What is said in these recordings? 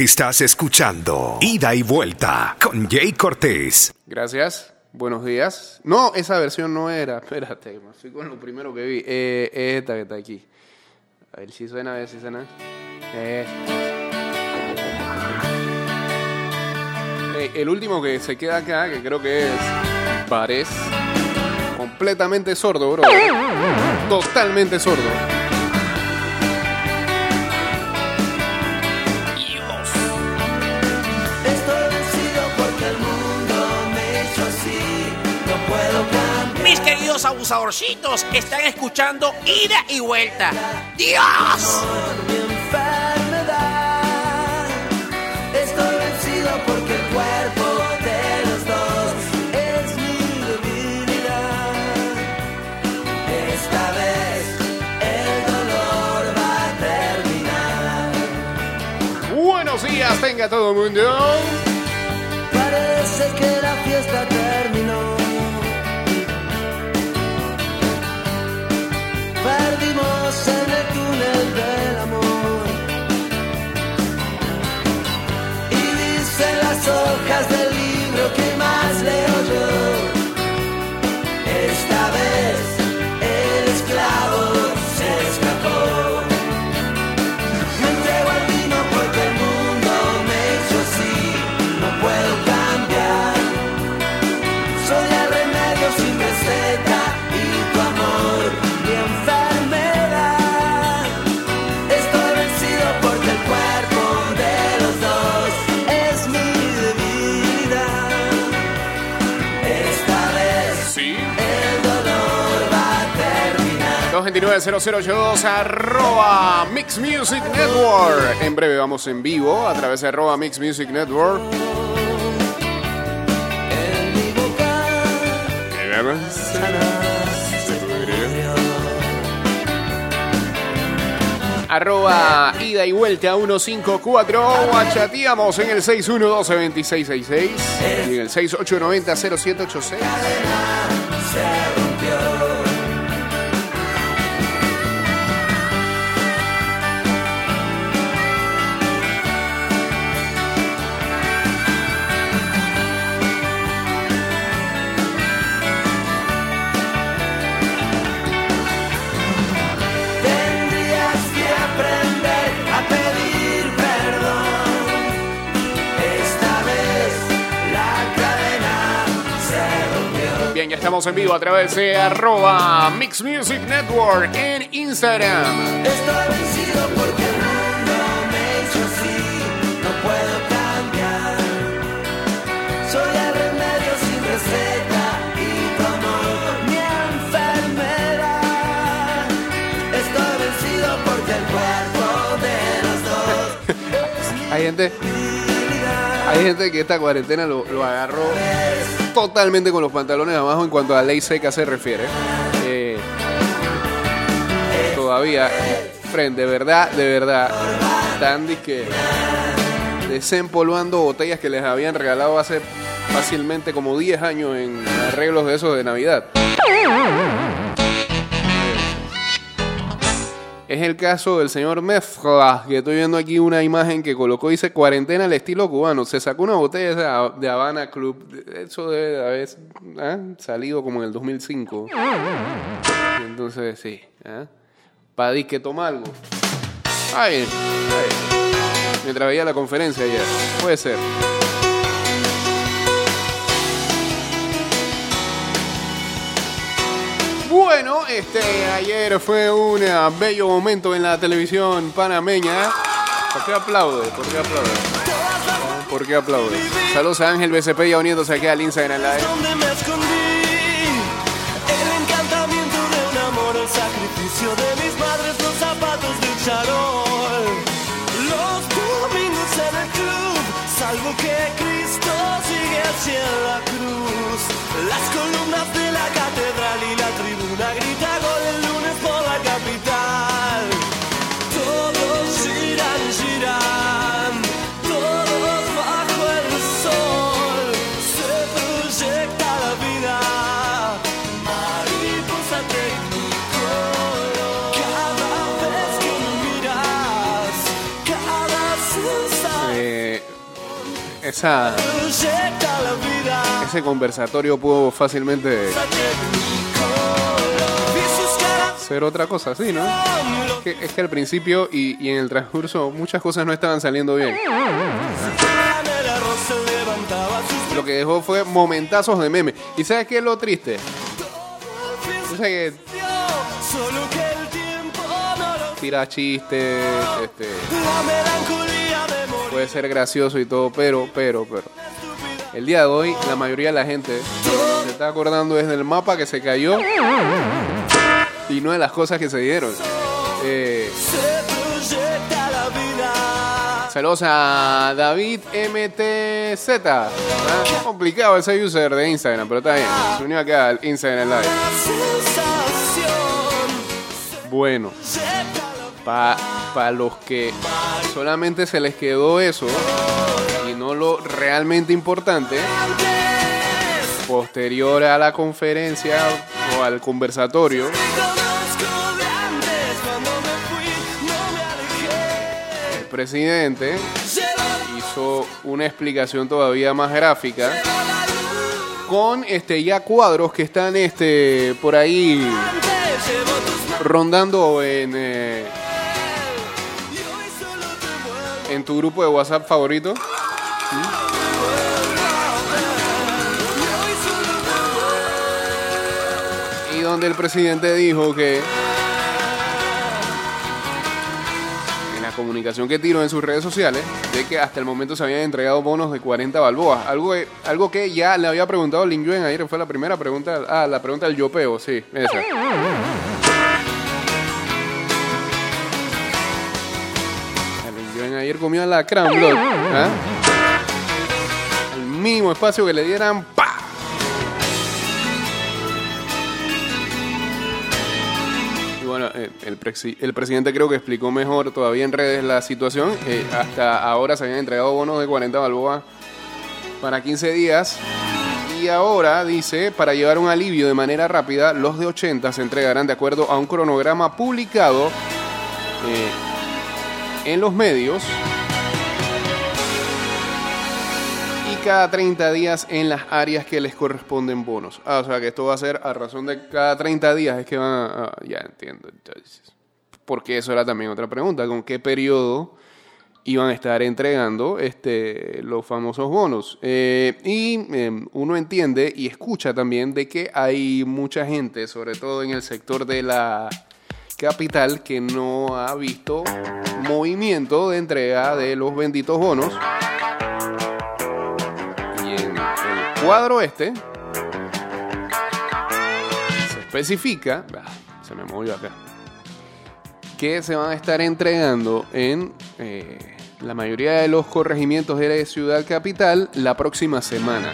Estás escuchando Ida y Vuelta con Jay Cortés. Gracias. Buenos días. No, esa versión no era. Espérate, me fui con lo primero que vi. Eh, esta que está aquí. A ver si suena, a ver si suena. Eh. Eh, el último que se queda acá, que creo que es Pares. Completamente sordo, bro. Totalmente sordo. Mis queridos abusadorcitos están escuchando ida y vuelta. ¡Dios! mi enfermedad. Estoy vencido porque el cuerpo de los dos es mi debilidad. Esta vez el dolor va a terminar. Buenos días, tenga todo el mundo. Parece que la fiesta las hojas 290082 arroba Mix Music Network. En breve vamos en vivo a través de arroba Mix Music Network. Arroba ida y vuelta 154 o achateamos en el 612-2666 y en el 6890-0786. Ya estamos en vivo a través de arroba Mix Music Network en Instagram. Estoy vencido porque el mundo me hizo así, no puedo cambiar. Soy el remedio sin receta y tu amor, mi enfermedad. Estoy vencido porque el cuerpo de los dos Hay gente. Hay gente que esta cuarentena lo, agarró totalmente con los pantalones abajo en cuanto a ley seca se refiere. Eh, todavía, friend, de verdad, de verdad, están disque desempolvando botellas que les habían regalado hace fácilmente como 10 años en arreglos de esos de Navidad. Es el caso del señor Mezcla, que estoy viendo aquí una imagen que colocó, dice cuarentena al estilo cubano. Se sacó una botella de Habana Club. Eso debe de haber ¿ah? salido como en el 2005. Entonces, sí. ¿ah? Para que toma algo. Ay, ay. Mientras veía la conferencia ayer. Puede ser. Bueno, este ayer fue un eh, bello momento en la televisión panameña. ¿Por qué aplaude? ¿Por qué aplaude? ¿Por qué aplaude? Saludos a Ángel BCP ya uniéndose aquí al Instagram Live. El encantamiento de un amor, el sacrificio de mis los zapatos de charol. Los en el club, salvo que Cristo sigue hacia la cruz. Las columnas de la catedral y la tribuna grita gol el lunes por la capital. Todos giran, giran, todos bajo el sol. Se proyecta la vida, mariposa tecnicolor. Cada vez que miras, cada sensación. Eh, esa. Ese conversatorio pudo fácilmente ser otra cosa así, ¿no? Es que, al principio y, y en el transcurso muchas cosas no estaban saliendo bien. Lo que dejó fue momentazos de meme. ¿Y sabes qué es lo triste? O sea que tira chistes, este, puede ser gracioso y todo, pero, pero, pero. El día de hoy, la mayoría de la gente se está acordando es del mapa que se cayó y no de las cosas que se dieron. Eh, saludos a David MTZ. Complicado ese user de Instagram, pero está bien. Se unió acá al Instagram Live. Bueno, para los que solamente se les quedó eso lo realmente importante, posterior a la conferencia o al conversatorio, el presidente hizo una explicación todavía más gráfica con este ya cuadros que están este por ahí rondando en eh, en tu grupo de WhatsApp favorito. Donde el presidente dijo que en la comunicación que tiró en sus redes sociales, de que hasta el momento se habían entregado bonos de 40 balboas. Algo algo que ya le había preguntado Lin Yuen ayer, fue la primera pregunta. Ah, la pregunta del yopeo, sí, esa. Lin Yuen ayer comió la Blood. ¿ah? El mínimo espacio que le dieran, eh, el presidente creo que explicó mejor todavía en redes la situación. Eh, hasta ahora se habían entregado bonos de 40 balboas para 15 días. Y ahora dice, para llevar un alivio de manera rápida, los de 80 se entregarán de acuerdo a un cronograma publicado eh, en los medios. Cada 30 días en las áreas que les corresponden bonos. Ah, o sea que esto va a ser a razón de cada 30 días es que van a... ah, ya entiendo. Entonces, porque eso era también otra pregunta. ¿Con qué periodo iban a estar entregando este, los famosos bonos? Eh, y eh, uno entiende y escucha también de que hay mucha gente, sobre todo en el sector de la capital, que no ha visto movimiento de entrega de los benditos bonos. Cuadro este se especifica, se me movió acá, que se van a estar entregando en eh, la mayoría de los corregimientos de la ciudad capital la próxima semana.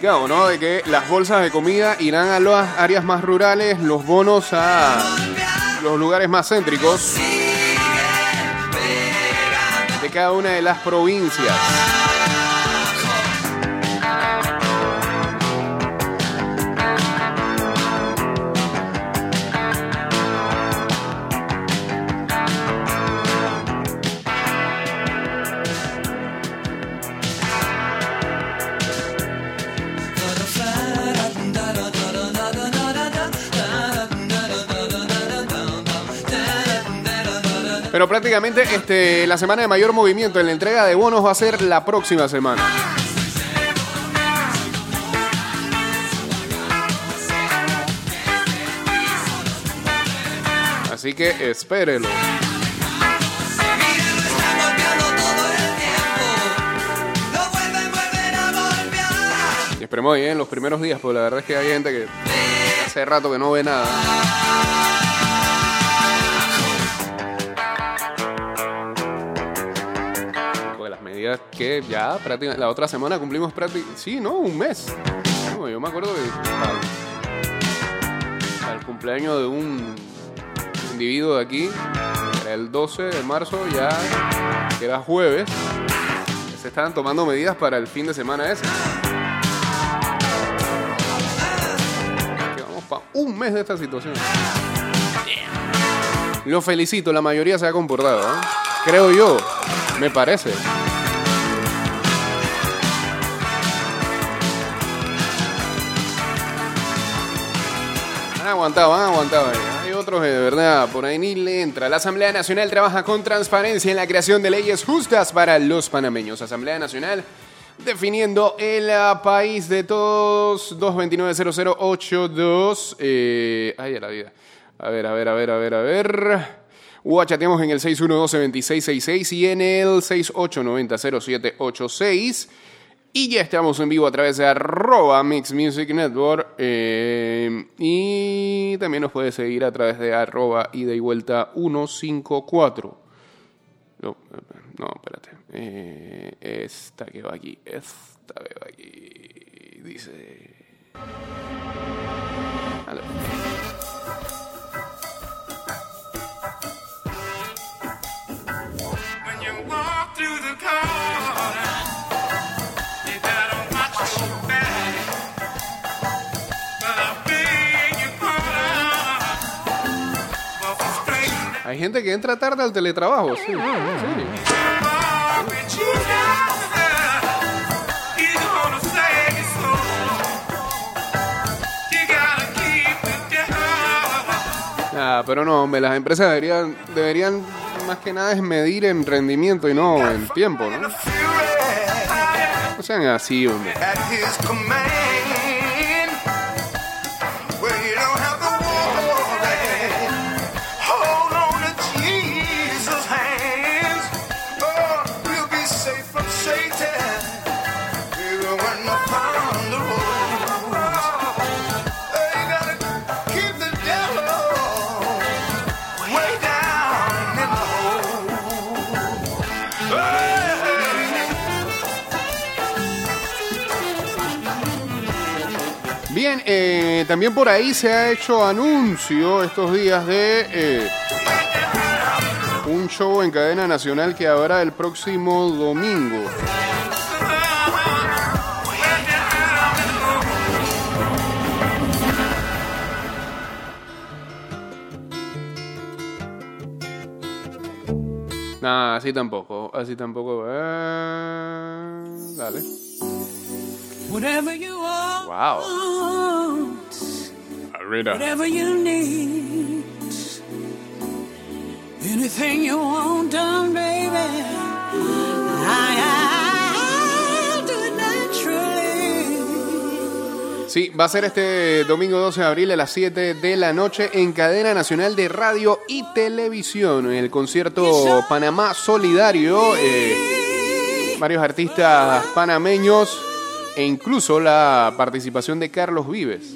De que las bolsas de comida irán a las áreas más rurales, los bonos a los lugares más céntricos de cada una de las provincias. prácticamente este, la semana de mayor movimiento en la entrega de bonos va a ser la próxima semana. Así que espérelo. Y esperemos bien los primeros días, porque la verdad es que hay gente que hace rato que no ve nada. Que ya prácticamente, la otra semana cumplimos prácticamente, sí, ¿no? Un mes. Yo me acuerdo que el cumpleaños de un individuo de aquí, era el 12 de marzo, ya que era jueves, se estaban tomando medidas para el fin de semana ese. Vamos para un mes de esta situación. Lo felicito, la mayoría se ha comportado, ¿eh? Creo yo, me parece. Aguantado, han aguantado. ahí. Hay otros que de verdad por ahí ni le entra. La Asamblea Nacional trabaja con transparencia en la creación de leyes justas para los panameños. Asamblea Nacional definiendo el ah, país de todos. 229-0082. Eh, ay, a la vida. A ver, a ver, a ver, a ver, a ver. O chateamos en el 612-2666 y en el 6890-0786. Y ya estamos en vivo a través de arroba Mix Music Network. eh, y también nos puede seguir a través de arroba ida y vuelta 154. No, no espérate. Eh, esta que va aquí. Esta que va aquí. Dice. Hay gente que entra tarde al teletrabajo. Sí, sí. Ah, pero no, hombre, las empresas deberían, deberían más que nada es medir en rendimiento y no en tiempo, ¿no? No sean así, hombre. Bien, eh, también por ahí se ha hecho anuncio estos días de eh, un show en cadena nacional que habrá el próximo domingo. Así tampoco, así tampoco. eh, dale. Whatever you want, Wow. Arena. whatever you need, anything you want done, baby. I, I, Sí, va a ser este domingo 12 de abril a las 7 de la noche en cadena nacional de radio y televisión. En el concierto Panamá Solidario, eh, varios artistas panameños e incluso la participación de Carlos Vives.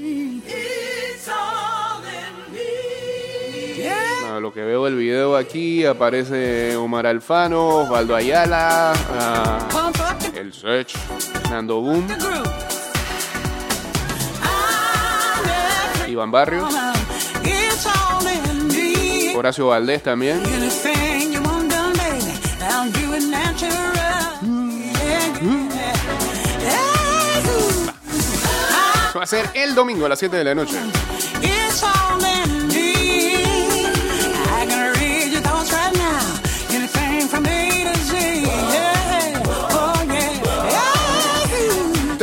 A lo que veo el video aquí aparece Omar Alfano, Osvaldo Ayala, El Sech, Nando Boom, Iván Barrios. Horacio Valdés también. Va a ser el domingo a las 7 de la noche.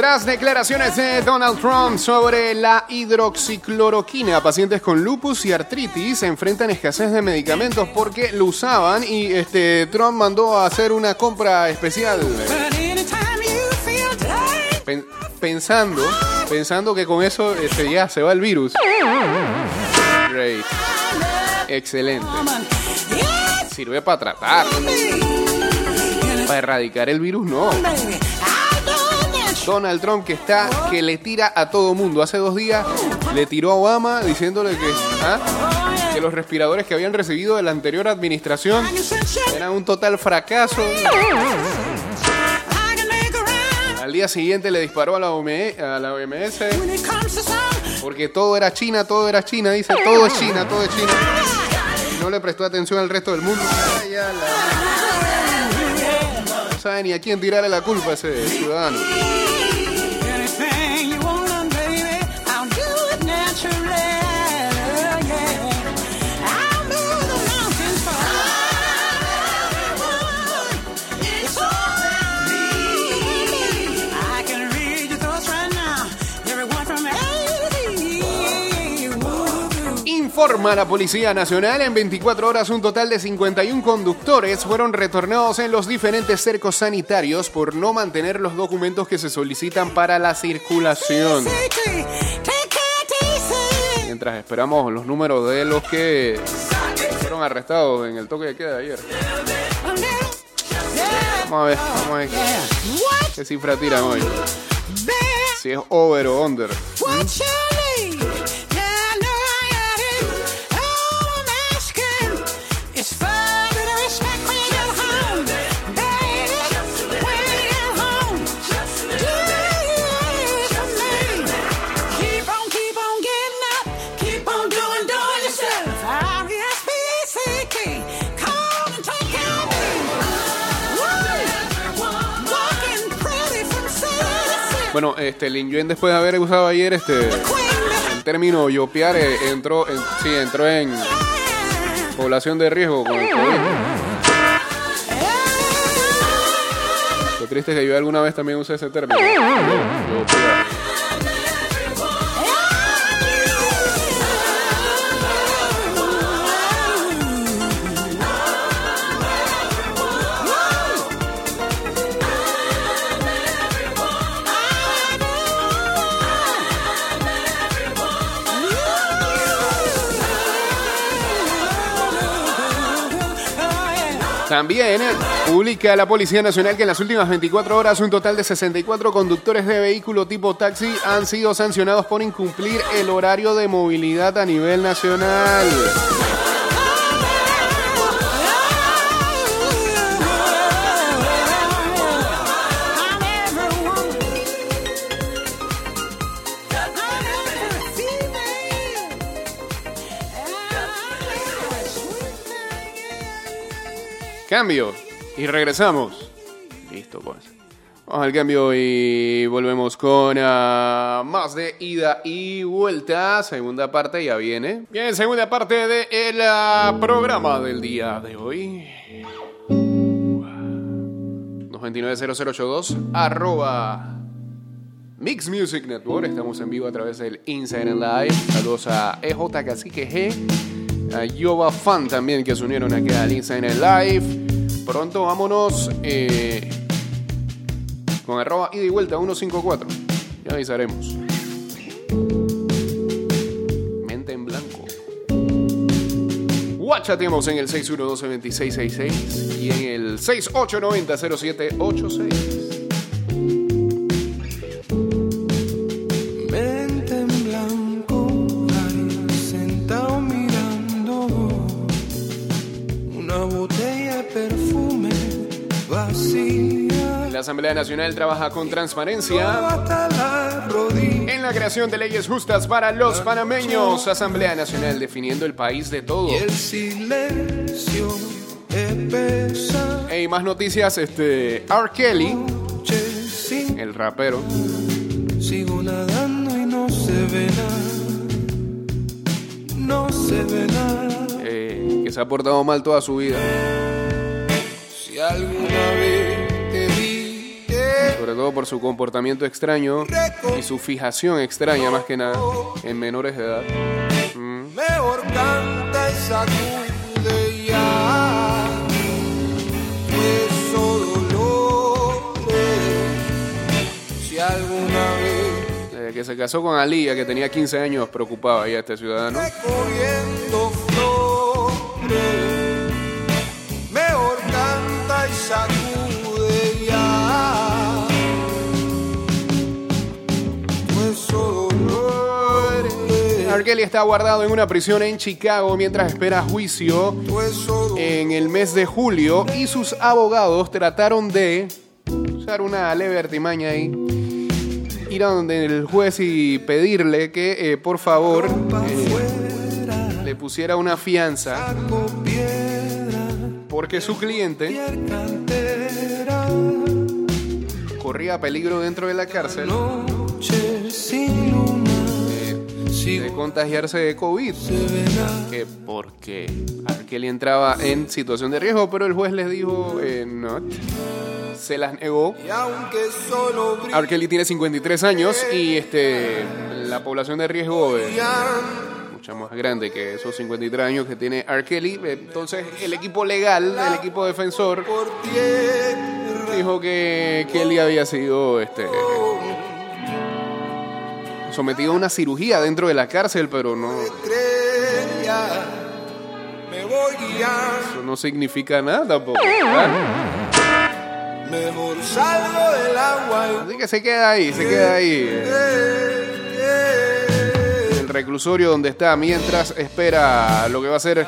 Tras declaraciones de Donald Trump sobre la hidroxicloroquina, pacientes con lupus y artritis enfrentan escasez de medicamentos porque lo usaban y este Trump mandó a hacer una compra especial pensando pensando que con eso este, ya se va el virus. Great. Excelente. Sirve para tratar, para erradicar el virus no. Donald Trump que está que le tira a todo mundo. Hace dos días le tiró a Obama diciéndole que, ¿ah? que los respiradores que habían recibido de la anterior administración eran un total fracaso. Al día siguiente le disparó a la, OME a la OMS porque todo era China, todo era China. Dice, todo es China, todo es China. Y no le prestó atención al resto del mundo. No sabe ni a quién tirarle la culpa ese ciudadano. Informa la Policía Nacional, en 24 horas un total de 51 conductores fueron retornados en los diferentes cercos sanitarios por no mantener los documentos que se solicitan para la circulación. Mientras esperamos los números de los que fueron arrestados en el toque de queda de ayer. Vamos a ver, vamos a ver qué cifra tiran hoy. Si es over o under. Bueno, este Lin Yuen después de haber usado ayer este el término yopear eh, entró en, sí, entró en población de riesgo con el COVID. Lo triste es que yo alguna vez también usé ese término. Yopear. También publica la Policía Nacional que en las últimas 24 horas un total de 64 conductores de vehículo tipo taxi han sido sancionados por incumplir el horario de movilidad a nivel nacional. Cambio y regresamos. Listo, pues. Vamos al cambio y volvemos con ah, más de ida y vuelta. Segunda parte ya viene. Bien, segunda parte del de el, ah, programa del día de hoy. 229-0082 arroba Mix Music Network. Estamos en vivo a través del Instagram Live. Saludos a EJ Cacique G, a Yoba Fan también que se unieron aquí al Instagram Live. Pronto vámonos eh, con arroba ida y vuelta 154. Ya avisaremos. Mente en blanco. Guachateamos en el 612-2666 y en el 6890-0786. Asamblea Nacional trabaja con transparencia en la creación de leyes justas para los panameños. Asamblea Nacional definiendo el país de todo. Y el silencio. Hey, más noticias, este R. Kelly, el rapero, sigo nadando y no se ve nada. No se ve nada. eh, que se ha portado mal toda su vida, Si alguna vez sobre todo por su comportamiento extraño y su fijación extraña más que nada en menores de edad. Mm. Desde que se casó con Alía, que tenía 15 años, preocupaba ya a este ciudadano. Kelly está guardado en una prisión en Chicago mientras espera juicio en el mes de julio y sus abogados trataron de usar una leve artimaña ahí, ir a donde el juez y pedirle que eh, por favor eh, le pusiera una fianza porque su cliente corría peligro dentro de la cárcel de contagiarse de COVID. Que porque R. Kelly entraba en situación de riesgo, pero el juez les dijo eh, no. Se las negó. R. Kelly tiene 53 años y este la población de riesgo es mucho más grande que esos 53 años que tiene R. Kelly. Entonces el equipo legal, el equipo defensor, dijo que Kelly había sido este sometido a una cirugía dentro de la cárcel, pero no. Eso no significa nada tampoco. Mejor salgo del agua Así que se queda ahí, se queda ahí. El reclusorio donde está mientras espera lo que va a ser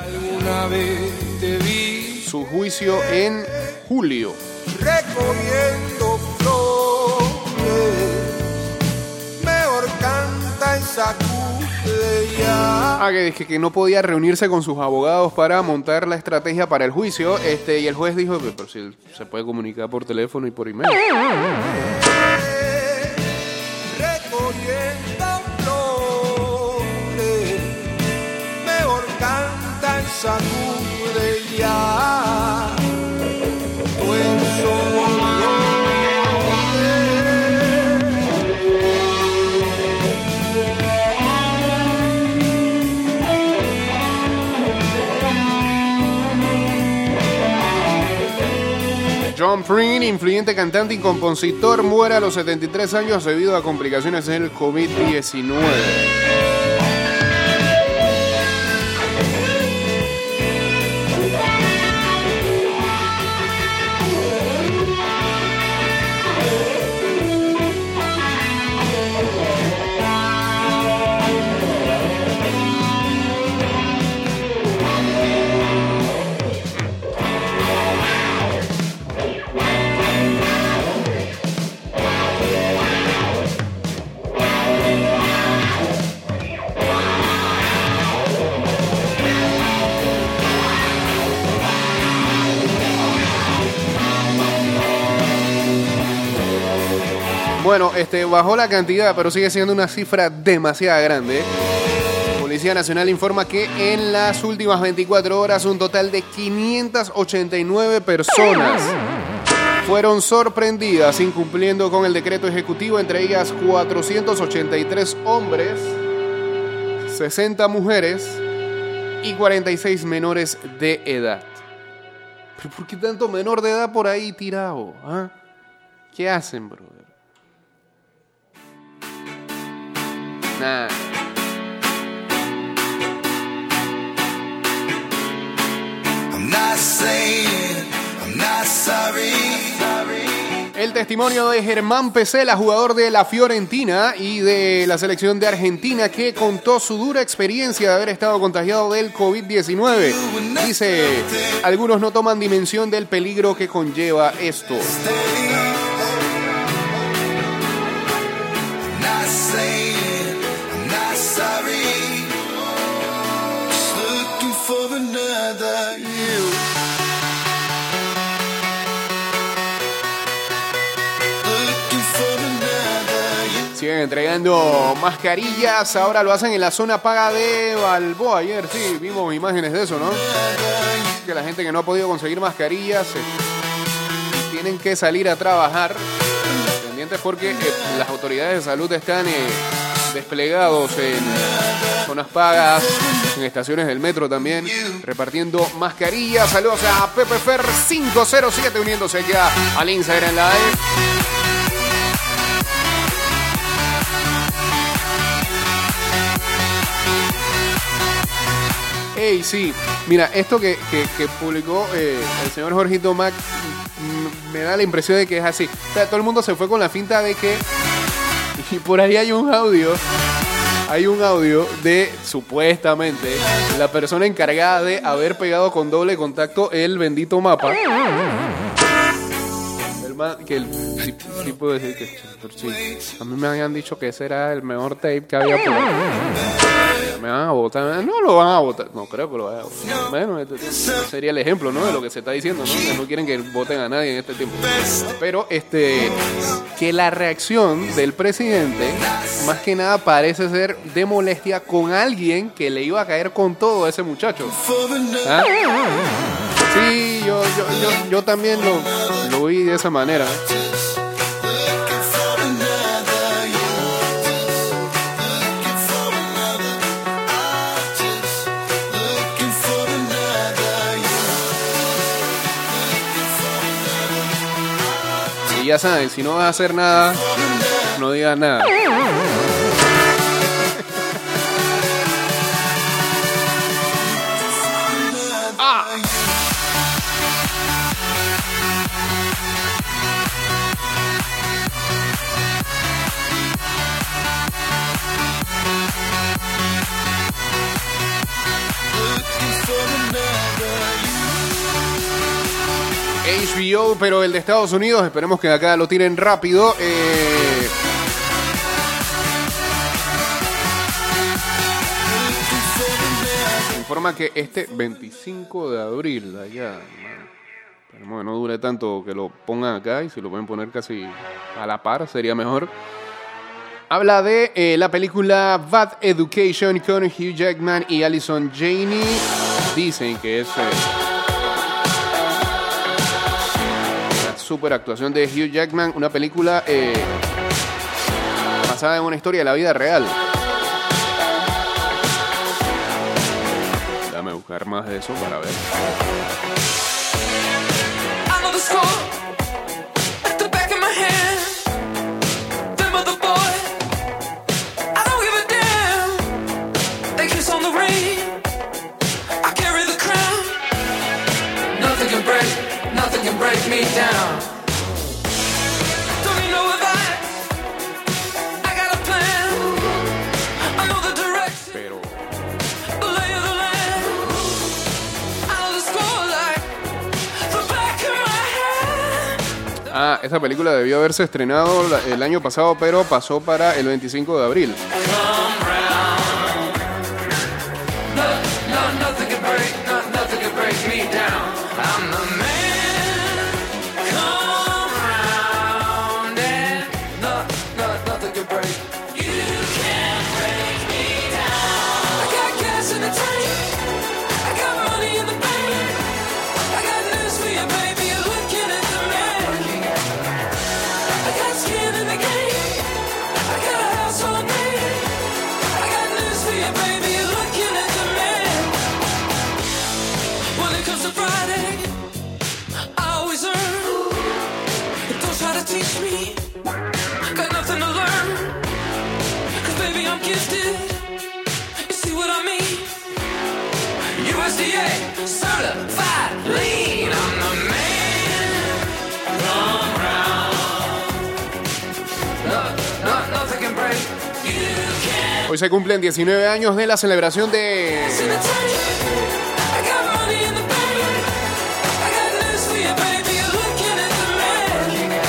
su juicio en julio. recogiendo Ah, que dije que no podía reunirse con sus abogados para montar la estrategia para el juicio. Este, y el juez dijo, pero si se puede comunicar por teléfono y por email. Recogiendo flores. Mejor Prine, influyente cantante y compositor, muere a los 73 años debido a complicaciones del COVID-19. Bueno, este, bajó la cantidad, pero sigue siendo una cifra demasiado grande. Policía Nacional informa que en las últimas 24 horas un total de 589 personas fueron sorprendidas incumpliendo con el decreto ejecutivo, entre ellas 483 hombres, 60 mujeres y 46 menores de edad. ¿Pero por qué tanto menor de edad por ahí tirado? ah? ¿Qué hacen, brother? Nah. I'm not saying I'm not sorry. El testimonio de Germán Pesela, jugador de la Fiorentina y de la selección de Argentina, que contó su dura experiencia de haber estado contagiado del COVID-19. Dice, algunos no toman dimensión del peligro que conlleva esto. Entregando mascarillas, ahora lo hacen en la zona paga de Balboa. Ayer sí, vimos imágenes de eso, ¿no? Que la gente que no ha podido conseguir mascarillas eh, tienen que salir a trabajar. Pendientes porque eh, las autoridades de salud están eh, desplegados en zonas pagas, en estaciones del metro también, repartiendo mascarillas. Saludos a Pepe Fer 507 uniéndose ya al Instagram Live. Ey, sí. Mira, esto que, que- que publicó eh, el señor Jorgito Mac mm, me da la impresión de que es así. O sea, todo el mundo se fue con la finta de que. Y por ahí hay un audio hay un audio de supuestamente la persona encargada de haber pegado con doble contacto el bendito mapa. Que el puedo decir que a mí me habían dicho que ese era el mejor tape que había por. Me van a votar, no lo van a votar, no creo que lo vayan a votar. Bueno, este sería el ejemplo, ¿no? De lo que se está diciendo, ¿no? Que no quieren que voten a nadie en este tiempo. Pero este que la reacción del presidente más que nada parece ser de molestia con alguien que le iba a caer con todo a ese muchacho. ¿Ah? Sí, yo, yo, yo, yo también lo, lo vi de esa manera. Y ya saben, si no vas a hacer nada, no digas nada. Pero el de Estados Unidos, esperemos que acá lo tiren rápido. eh, informa que este 25 de abril, allá, esperemos que no dure tanto que lo pongan acá y si lo pueden poner casi a la par sería mejor. Habla de eh, la película Bad Education con Hugh Jackman y Allison Janney. Dicen que es eh, super actuación de Hugh Jackman, una película eh, basada en una historia de la vida real. Déjame buscar más de eso para ver. Esa película debió haberse estrenado el año pasado, pero pasó para el 25 de abril. Hoy se cumplen 19 años de la celebración de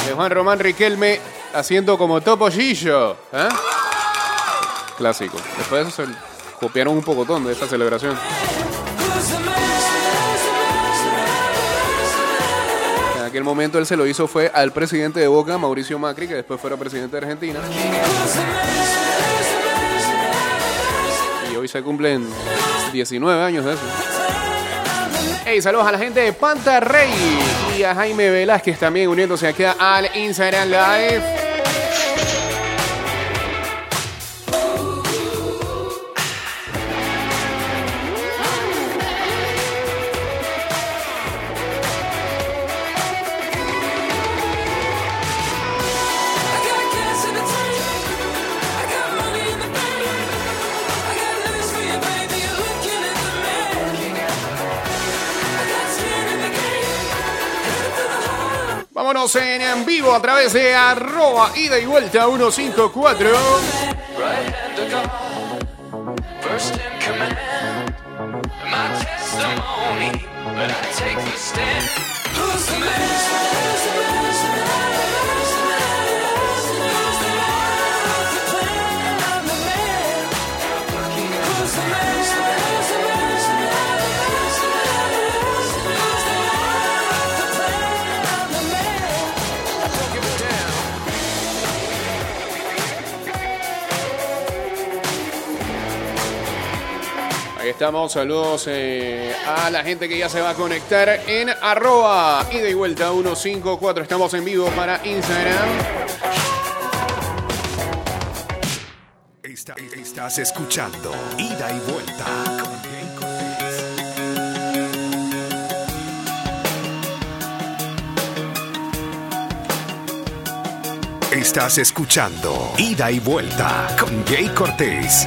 de Juan Román Riquelme haciendo como Topollillo. ¿eh? Clásico. Después de eso se copiaron un pocotón de esta celebración. En aquel momento él se lo hizo fue al presidente de Boca, Mauricio Macri, que después fuera presidente de Argentina. Se cumplen 19 años de eso. Hey, saludos a la gente de Pantarrey y a Jaime Velázquez también uniéndose aquí al Instagram Live. En, vivo a través de arroba ida y vuelta 154. first in command. My testimony, but I take the stand. Who's the man? Estamos, saludos eh, a la gente que ya se va a conectar en arroba ida y vuelta 154. Estamos en vivo para Instagram. Está- estás escuchando Ida y Vuelta con Jay Cortés. Estás escuchando Ida y Vuelta con Jay Cortés.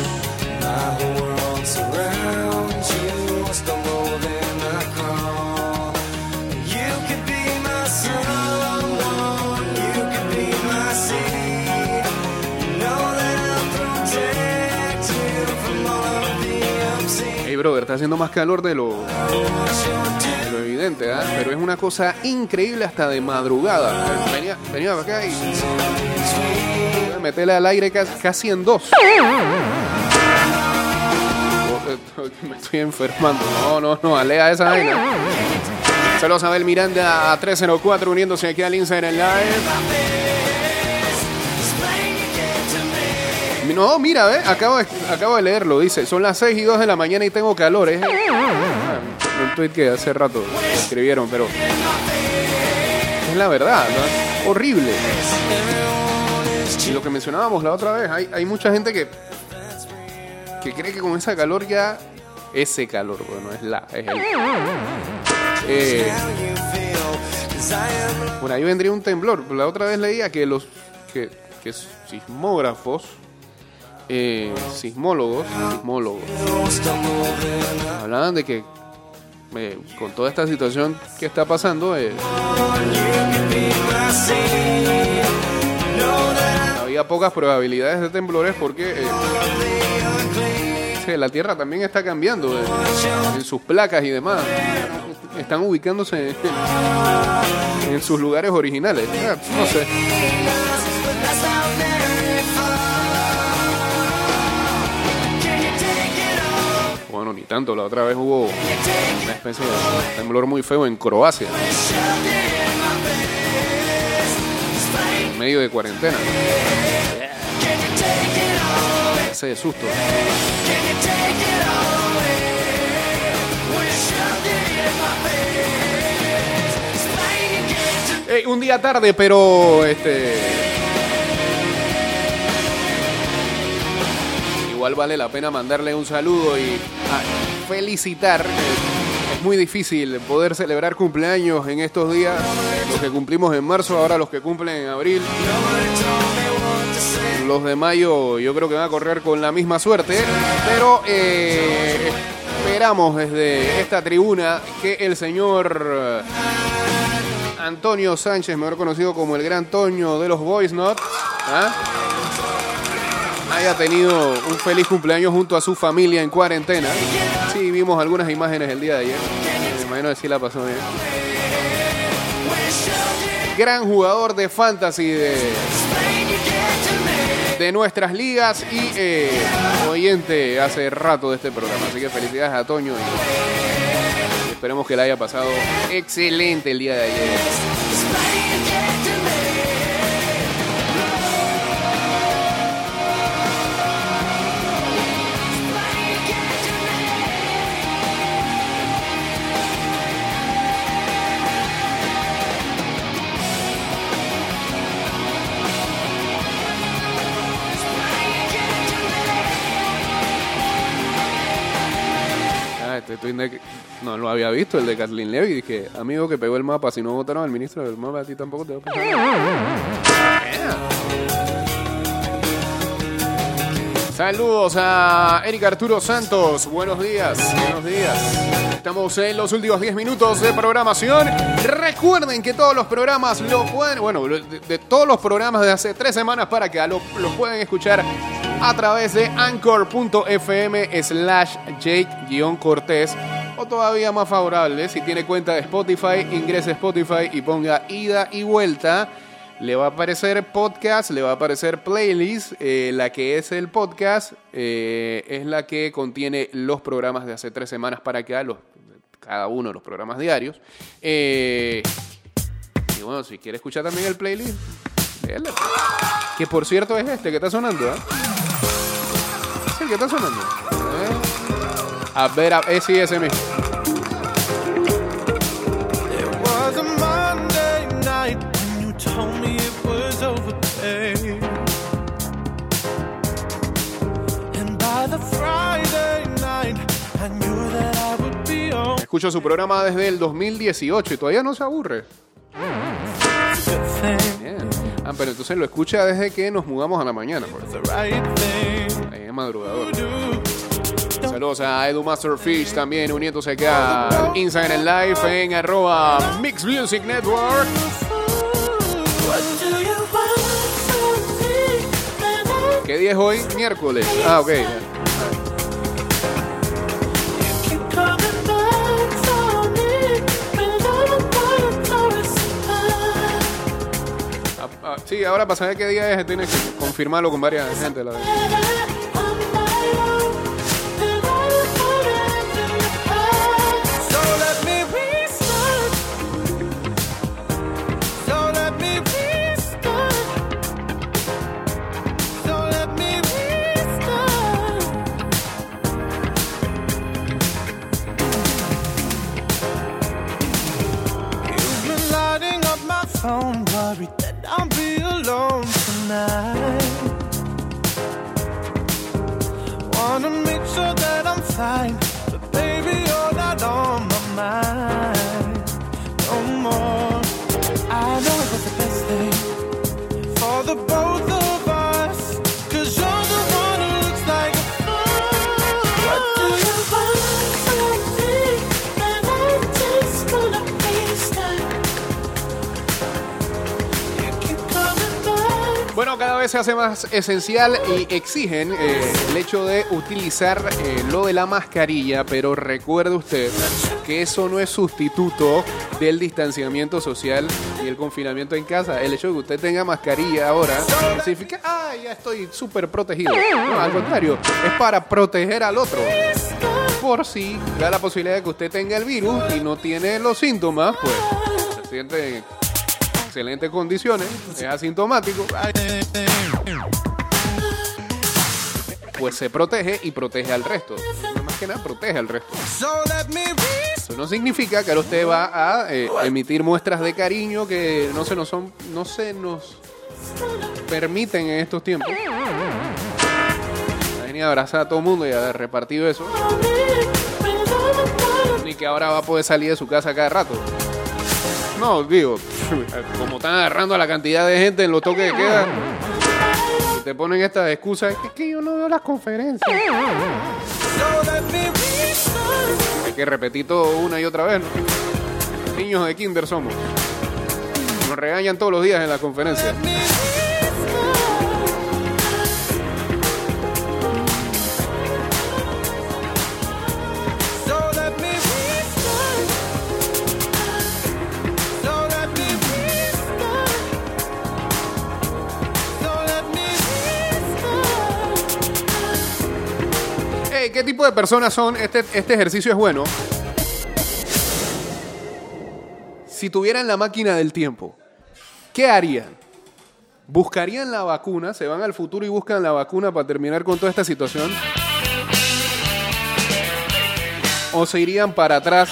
Está haciendo más calor de lo, de lo evidente, ¿ah? Pero es una cosa increíble hasta de madrugada. Venía, venía para acá y... Meterle al aire casi, en dos. Eh, Me estoy enfermando. No, no, no, alea esa vaina. Saludos a Abel Miranda a 304 uniéndose aquí al Instagram Live. No, mira, ¿eh? acabo, de, acabo de leerlo. Dice, son las 6 y 2 de la mañana y tengo calor. ¿eh? Ah, Un tweet que hace rato escribieron, pero es la verdad, ¿no? Horrible. Y lo que mencionábamos la otra vez, hay, hay mucha gente que, que cree que con esa calor ya... Ese calor, bueno, es la, es el... Eh, por ahí vendría un temblor. La otra vez leía que los que sismógrafos, eh, sismólogos, sismólogos, hablaban de que eh, con toda esta situación que está pasando, eh, había pocas probabilidades de temblores porque eh, la Tierra también está cambiando en sus placas y demás. Están ubicándose en, en sus lugares originales. Ah, No sé. Ni tanto. La otra vez hubo una especie de temblor muy feo en Croacia. En medio de cuarentena. Ese de susto. Ey, un día tarde, pero este. Igual vale la pena mandarle un saludo y felicitar. Es muy difícil poder celebrar cumpleaños en estos días. Los que cumplimos en marzo, ahora los que cumplen en abril. Los de mayo yo creo que van a correr con la misma suerte. Pero eh, esperamos desde esta tribuna que el señor Antonio Sánchez, mejor conocido como el Gran Toño de los Boys Not, ¿ah? Haya tenido un feliz cumpleaños junto a su familia en cuarentena. Sí, vimos algunas imágenes el día de ayer. Me imagino que sí la pasó bien. Gran jugador de fantasy de, de nuestras ligas y eh, oyente hace rato de este programa. Así que felicidades a Toño y esperemos que le haya pasado excelente el día de ayer. No lo había visto, el de Kathleen Levy. Dije, amigo que pegó el mapa, si no votaron al ministro del mapa, a ti tampoco te va a pasar. Saludos a Eric Arturo Santos. Buenos días. Buenos días. Estamos en los últimos 10 minutos de programación. Recuerden que todos los programas lo pueden, bueno, de, todos los programas de hace tres semanas para acá, lo, lo pueden escuchar a través de anchor.fm slash Jake-Cortés. O todavía más favorable, si tiene cuenta de Spotify, ingrese a Spotify y ponga ida y vuelta. Le va a aparecer podcast, le va a aparecer playlist. eh, la que es el podcast eh, es la que contiene los programas de hace tres semanas para acá, los, cada uno de los programas diarios. Eh, y bueno, si quiere escuchar también el playlist, que por cierto es este que está sonando. ¿eh? Que está sonando. ¿eh? A ver, a ver, sí, ese mismo. Escucho su programa desde el 2018 y todavía no se aburre. Bien. Ah, pero entonces lo escucha desde que nos mudamos a la mañana. pues. Ahí es madrugador. Saludos a Edu Masterfish también uniéndose acá al Instagram Live en arroba Mix Music Network. ¿Qué día es hoy? Miércoles. Ah, ok. Sí, ahora para saber qué día es, tienes que confirmarlo con varias gente. La verdad. Tonight. Wanna make sure that I'm fine, but baby, you're not on my mind no more. I know it was the best thing for the both of vez se hace más esencial y exigen eh, el hecho de utilizar eh, lo de la mascarilla, pero recuerde usted que eso no es sustituto del distanciamiento social y el confinamiento en casa. El hecho de que usted tenga mascarilla ahora significa, ah, ya estoy súper protegido. No, al contrario, es para proteger al otro. Por si da la posibilidad de que usted tenga el virus y no tiene los síntomas, pues se siente en excelentes condiciones, es asintomático, pues se protege y protege al resto. Más que nada, protege al resto. Eso no significa que ahora usted va a eh, emitir muestras de cariño que no se nos son, no se nos permiten en estos tiempos. A venir a abrazar a todo el mundo y a haber repartido eso. Ni que ahora va a poder salir de su casa cada rato. No, digo, como están agarrando a la cantidad de gente en los toques de queda, te ponen estas excusas, es que yo no veo las conferencias. Hay que repetir todo una y otra vez. Niños de kinder somos. Nos regañan todos los días en la conferencia. ¿Qué tipo de personas son? Este, este ejercicio es bueno. Si tuvieran la máquina del tiempo, ¿qué harían? ¿Buscarían la vacuna? ¿Se van al futuro y buscan la vacuna para terminar con toda esta situación? ¿O se irían para atrás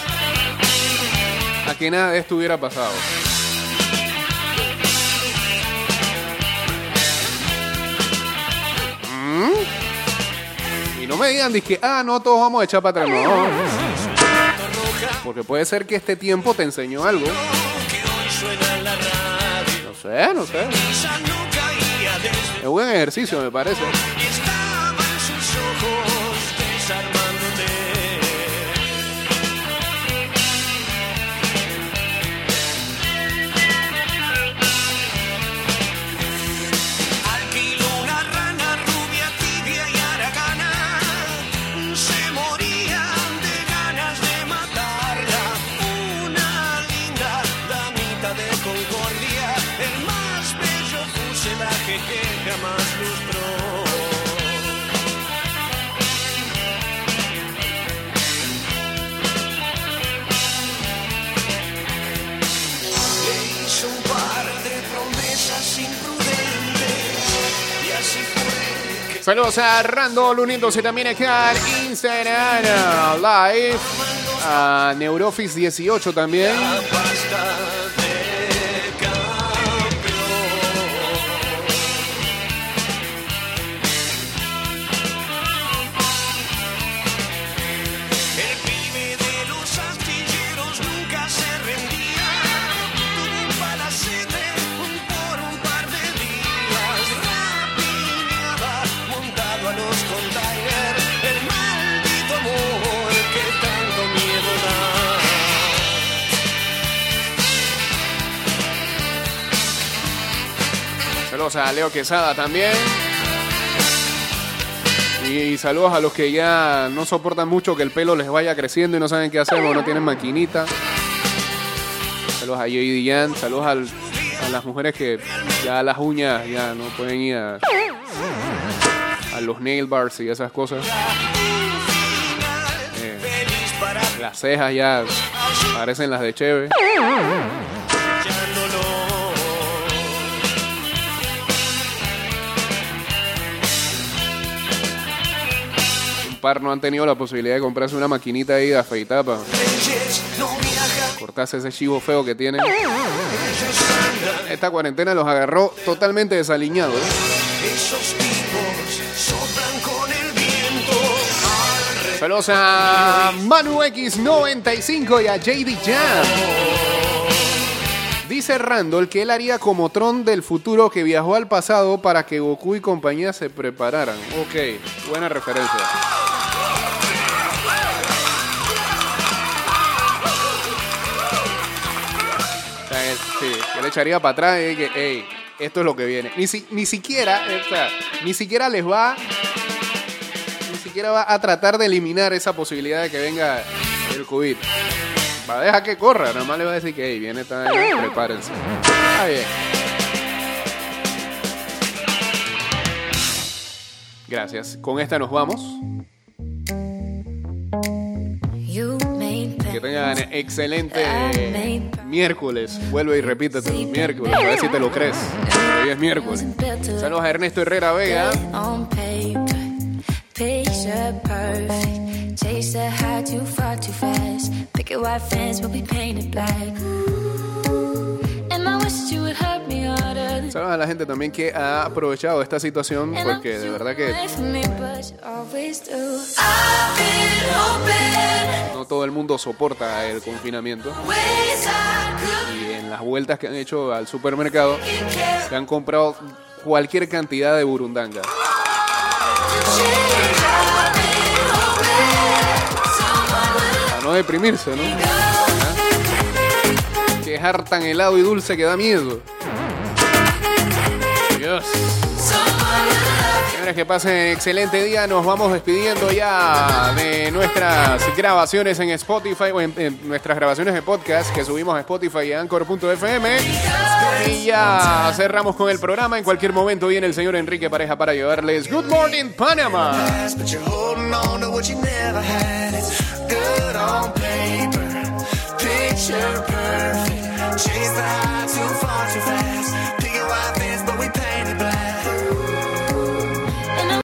a que nada de esto hubiera pasado? No me digan, que ah, no, todos vamos a echar para atrás. No. Porque puede ser que este tiempo te enseñó algo. No sé, no sé. Es buen ejercicio, me parece. Saludos a Randall uniéndose también acá en Instagram Live. A Neurofix 18 también. Saludos a Leo Quesada también. Y saludos a los que ya no soportan mucho que el pelo les vaya creciendo y no saben qué hacer o no tienen maquinita. Saludos a J.D. Jan. Saludos al- a las mujeres que ya las uñas ya no pueden ir a, los nail bars y esas cosas. Eh, las cejas ya parecen las de Cheve. Par no han tenido la posibilidad de comprarse una maquinita ahí de afeitar para cortarse ese chivo feo que tienen. Esta cuarentena los agarró totalmente desaliñados. ¿eh? Saludos a Manu X95 y a JD Jam. Dice Randall que él haría como Tron del futuro que viajó al pasado para que Goku y compañía se prepararan. Ok, buena referencia. Sí, que le echaría para atrás y que, hey, esto es lo que viene. Ni, si- ni siquiera, eh, o sea, ni siquiera les va ni siquiera va a tratar de eliminar esa posibilidad de que venga el COVID. Va a dejar que corra, nada más le va a decir que hey, viene vaina, prepárense. Está bien. Gracias. Con esta nos vamos. Que tengan excelente miércoles. Vuelve y repítete miércoles. A ver si te lo crees. Hoy es miércoles. Saludos a Ernesto Herrera Vega. On paper, picture perfect. Chase the high too far too fast. Picket white fence will be painted black. And Saludos a la gente también que ha aprovechado esta situación porque de verdad que no todo el mundo soporta el confinamiento y en las vueltas que han hecho al supermercado se han comprado cualquier cantidad de burundanga. Para no deprimirse, ¿no? ¿Ah? Quejar tan helado y dulce que da miedo. Dios. Señores, que pasen excelente día. Nos vamos despidiendo ya de nuestras grabaciones en Spotify o en, nuestras grabaciones de podcast que subimos a Spotify y Anchor.fm. Y ya cerramos con el programa. En cualquier momento viene el señor Enrique Pareja para llevarles Good Morning Panama. You're perfect. Chase the high too far too fast.